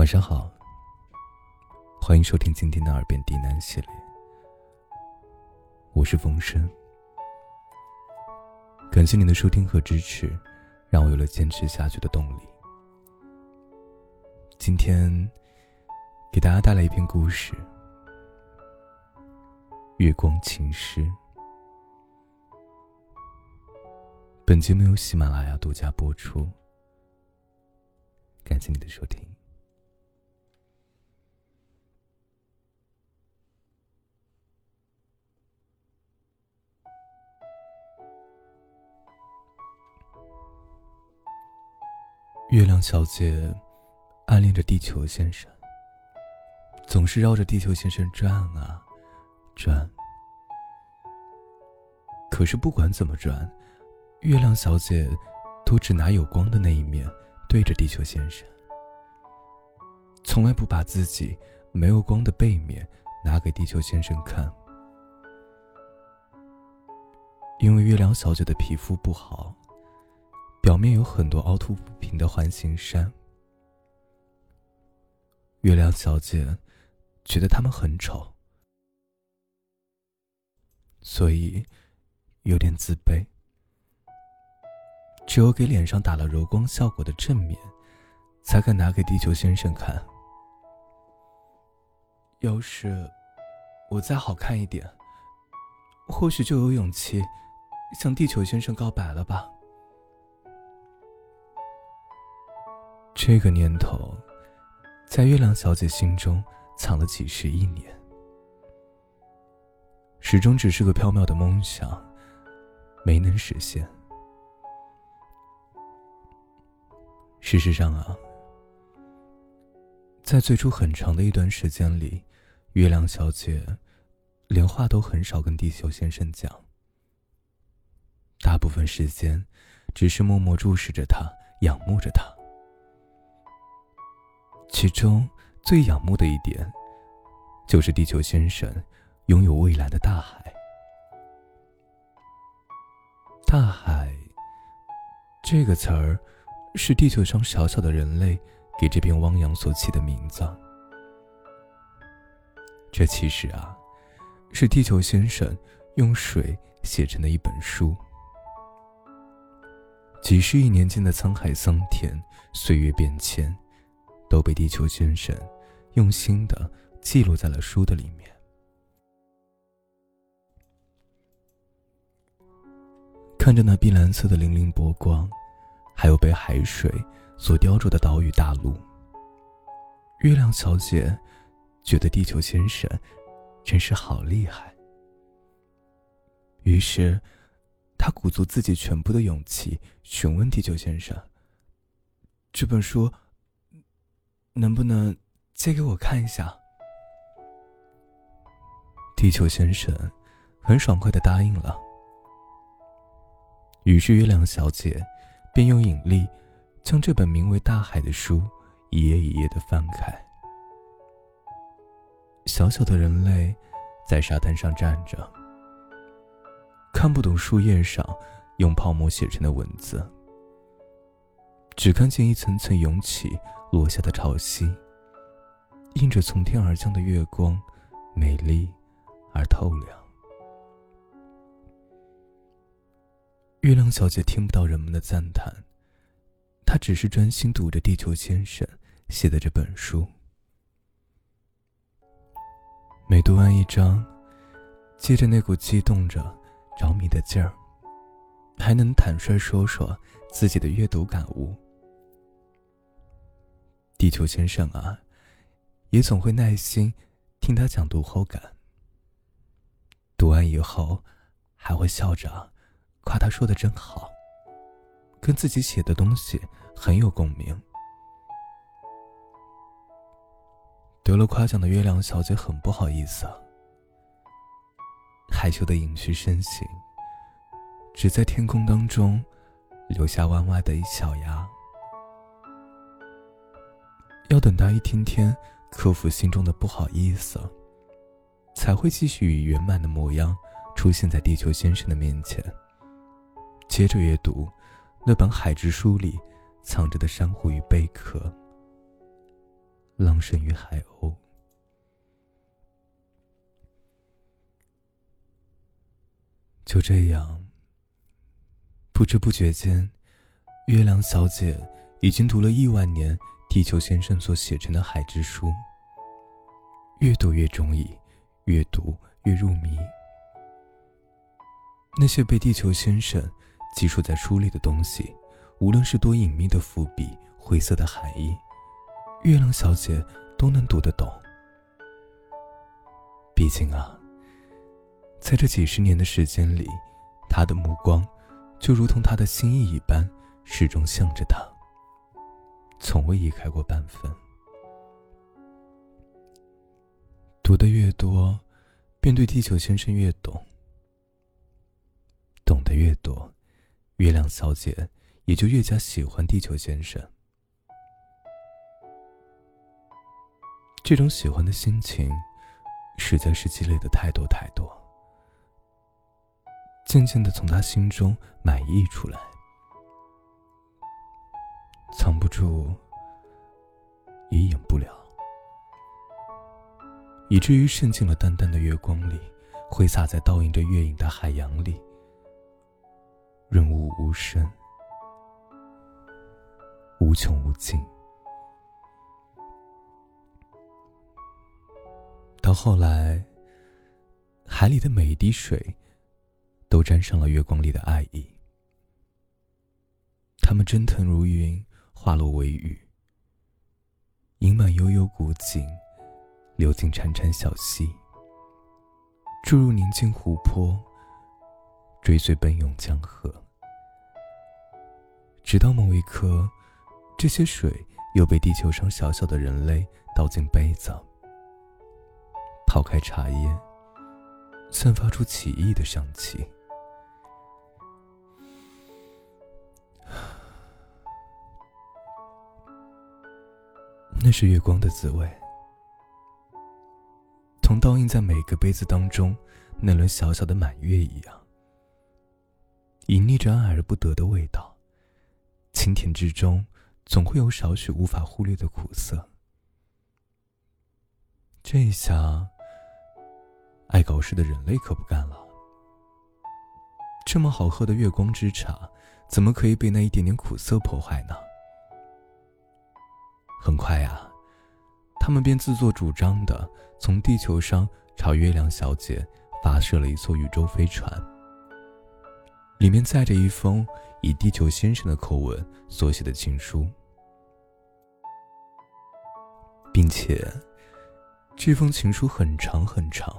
晚上好，欢迎收听今天的耳边低喃系列。我是风声，感谢您的收听和支持，让我有了坚持下去的动力。今天给大家带来一篇故事，《月光情诗》。本节目由喜马拉雅独家播出，感谢你的收听。月亮小姐暗恋着地球先生，总是绕着地球先生转啊转。可是不管怎么转，月亮小姐都只拿有光的那一面对着地球先生，从来不把自己没有光的背面拿给地球先生看。因为月亮小姐的皮肤不好。表面有很多凹凸不平的环形山，月亮小姐觉得它们很丑，所以有点自卑。只有给脸上打了柔光效果的正面，才敢拿给地球先生看。要是我再好看一点，或许就有勇气向地球先生告白了吧。这个念头，在月亮小姐心中藏了几十亿年，始终只是个缥缈的梦想，没能实现。事实上啊，在最初很长的一段时间里，月亮小姐连话都很少跟地球先生讲，大部分时间只是默默注视着他，仰慕着他。其中最仰慕的一点，就是地球先生拥有蔚蓝的大海。大海这个词儿，是地球上小小的人类给这片汪洋所起的名字。这其实啊，是地球先生用水写成的一本书。几十亿年间的沧海桑田，岁月变迁。都被地球先生用心的记录在了书的里面。看着那碧蓝色的粼粼波光，还有被海水所雕琢的岛屿大陆，月亮小姐觉得地球先生真是好厉害。于是，她鼓足自己全部的勇气，询问地球先生：“这本书。”能不能借给我看一下？地球先生很爽快的答应了。于是月亮小姐便用引力将这本名为《大海》的书一页一页的翻开。小小的人类在沙滩上站着，看不懂树叶上用泡沫写成的文字，只看见一层层涌起。落下的潮汐，映着从天而降的月光，美丽而透亮。月亮小姐听不到人们的赞叹，她只是专心读着地球先生写的这本书。每读完一章，接着那股激动着、着迷的劲儿，还能坦率说说自己的阅读感悟。地球先生啊，也总会耐心听他讲读后感。读完以后，还会笑着夸他说的真好，跟自己写的东西很有共鸣。得了夸奖的月亮小姐很不好意思，害羞的隐去身形，只在天空当中留下弯弯的一小牙。要等他一天天克服心中的不好意思，才会继续以圆满的模样出现在地球先生的面前。接着阅读那本海之书里藏着的珊瑚与贝壳，浪生于海鸥。就这样，不知不觉间，月亮小姐已经读了亿万年地球先生所写成的海之书。越读越中意，越读越入迷。那些被地球先生记述在书里的东西，无论是多隐秘的伏笔、晦涩的含义，月亮小姐都能读得懂。毕竟啊。在这几十年的时间里，他的目光就如同他的心意一般，始终向着他，从未移开过半分。读的越多，便对地球先生越懂；懂得越多，月亮小姐也就越加喜欢地球先生。这种喜欢的心情，实在是积累的太多太多。渐渐的从他心中满溢出来，住，也掩不了，以至于渗进了淡淡的月光里，挥洒在倒映着月影的海洋里，润物无声，无穷无尽。到后来，海里的每一滴水。都沾上了月光里的爱意，它们蒸腾如云，化落为雨，盈满悠悠古井，流进潺潺小溪，注入宁静湖泊，追随奔涌江河，直到某一刻，这些水又被地球上小小的人类倒进杯子，泡开茶叶，散发出奇异的香气。是月光的滋味，同倒映在每个杯子当中那轮小小的满月一样，隐匿着爱而不得的味道。清甜之中，总会有少许无法忽略的苦涩。这下，爱搞事的人类可不干了。这么好喝的月光之茶，怎么可以被那一点点苦涩破坏呢？很快呀，他们便自作主张的从地球上朝月亮小姐发射了一艘宇宙飞船，里面载着一封以地球先生的口吻所写的情书，并且这封情书很长很长，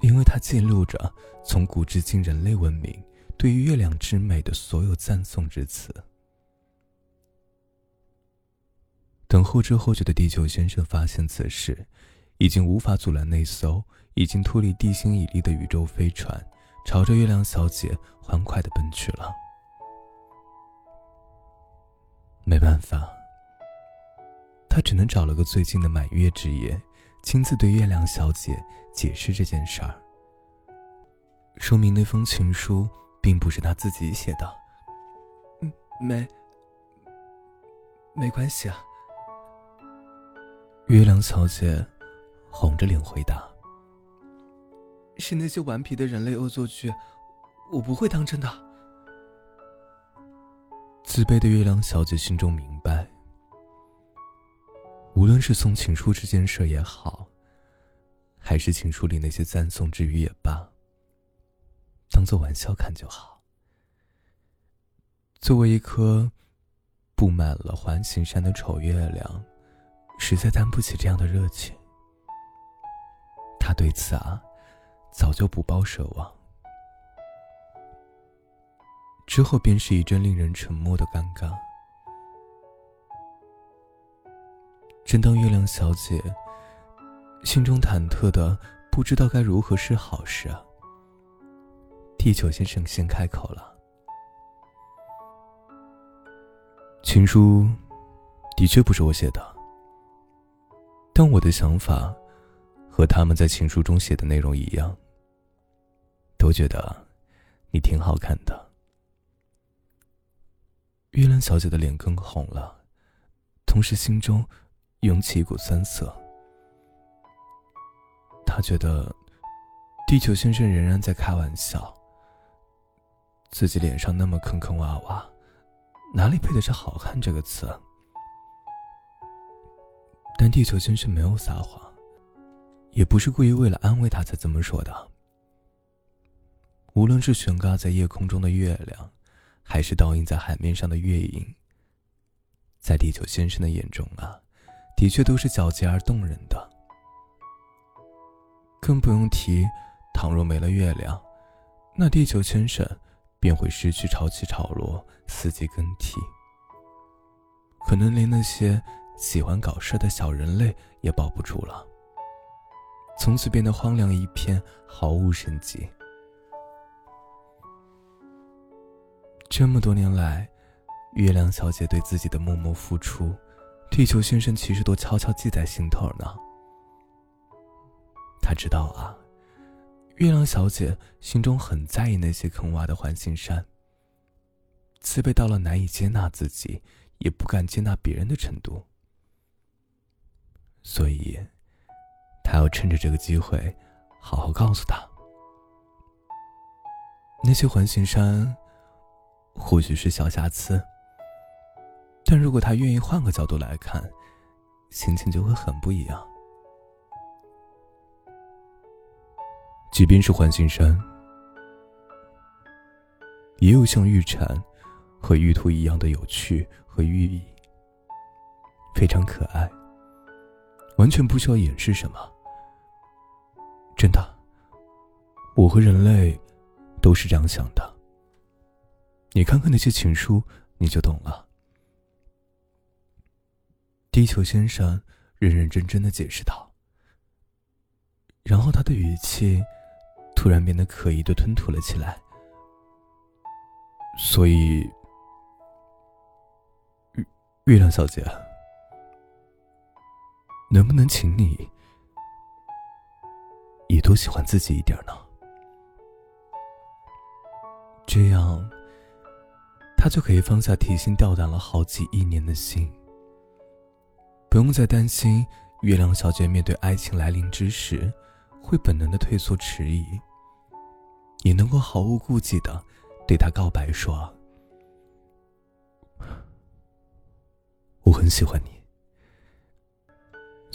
因为它记录着从古至今人类文明对于月亮之美的所有赞颂之词。等后知后觉的地球先生发现此事，已经无法阻拦那艘已经脱离地心引力的宇宙飞船，朝着月亮小姐欢快的奔去了。没办法，他只能找了个最近的满月之夜，亲自对月亮小姐解释这件事儿，说明那封情书并不是他自己写的。嗯，没，没关系啊。月亮小姐红着脸回答：“是那些顽皮的人类恶作剧，我不会当真的。”自卑的月亮小姐心中明白，无论是送情书这件事也好，还是情书里那些赞颂之语也罢，当做玩笑看就好。作为一颗布满了环形山的丑月亮。实在担不起这样的热情，他对此啊，早就不抱奢望。之后便是一阵令人沉默的尴尬。正当月亮小姐心中忐忑的不知道该如何是好时，地球先生先开口了：“情书的确不是我写的。”但我的想法，和他们在情书中写的内容一样，都觉得你挺好看的。月亮小姐的脸更红了，同时心中涌起一股酸涩。他觉得，地球先生仍然在开玩笑。自己脸上那么坑坑洼洼，哪里配得上“好汉”这个词？但地球先生没有撒谎，也不是故意为了安慰他才这么说的。无论是悬挂在夜空中的月亮，还是倒映在海面上的月影，在地球先生的眼中啊，的确都是皎洁而动人的。更不用提，倘若没了月亮，那地球先生。便会失去潮起潮落、四季更替，可能连那些喜欢搞事的小人类也保不住了。从此变得荒凉一片，毫无生机。这么多年来，月亮小姐对自己的默默付出，地球先生其实都悄悄记在心头呢。他知道啊。月亮小姐心中很在意那些坑洼的环形山，自卑到了难以接纳自己，也不敢接纳别人的程度。所以，他要趁着这个机会，好好告诉他：那些环形山或许是小瑕疵，但如果他愿意换个角度来看，心情就会很不一样。即便是环形山，也有像玉蝉和玉兔一样的有趣和寓意，非常可爱，完全不需要掩饰什么。真的，我和人类都是这样想的。你看看那些情书，你就懂了。地球先生认认真真的解释道，然后他的语气。突然变得可疑的吞吐了起来，所以，月月亮小姐，能不能请你也多喜欢自己一点呢？这样，他就可以放下提心吊胆了好几亿年的心，不用再担心月亮小姐面对爱情来临之时，会本能的退缩迟疑。也能够毫无顾忌的对他告白说：“我很喜欢你。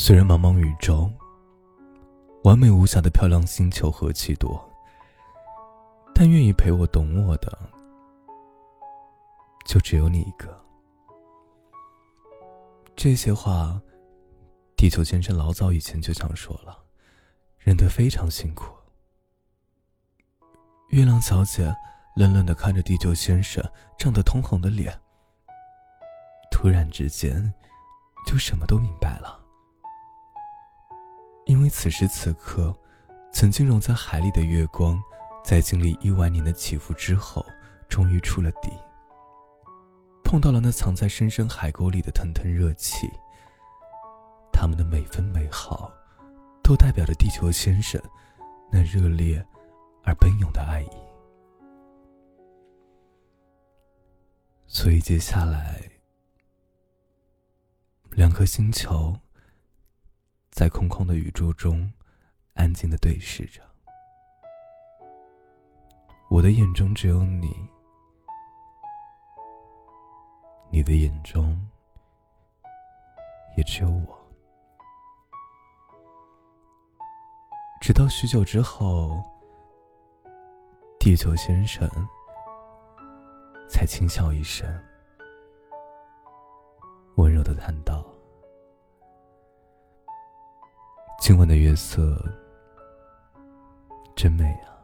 虽然茫茫宇宙，完美无瑕的漂亮星球何其多，但愿意陪我懂我的，就只有你一个。”这些话，地球先生老早以前就想说了，忍得非常辛苦。月亮小姐愣愣的看着地球先生涨得通红的脸，突然之间，就什么都明白了。因为此时此刻，曾经融在海里的月光，在经历亿万年的起伏之后，终于出了底。碰到了那藏在深深海沟里的腾腾热气。他们的每分每毫，都代表着地球先生那热烈。而奔涌的爱意，所以接下来，两颗星球在空旷的宇宙中安静的对视着。我的眼中只有你，你的眼中也只有我。直到许久之后。地球先生才轻笑一声，温柔的叹道：“今晚的月色真美啊。”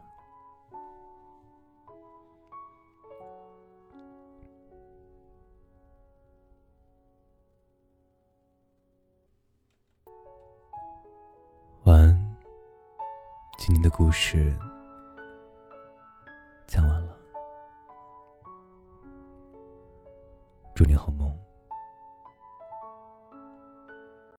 晚安，今天的故事。讲完了，祝你好梦。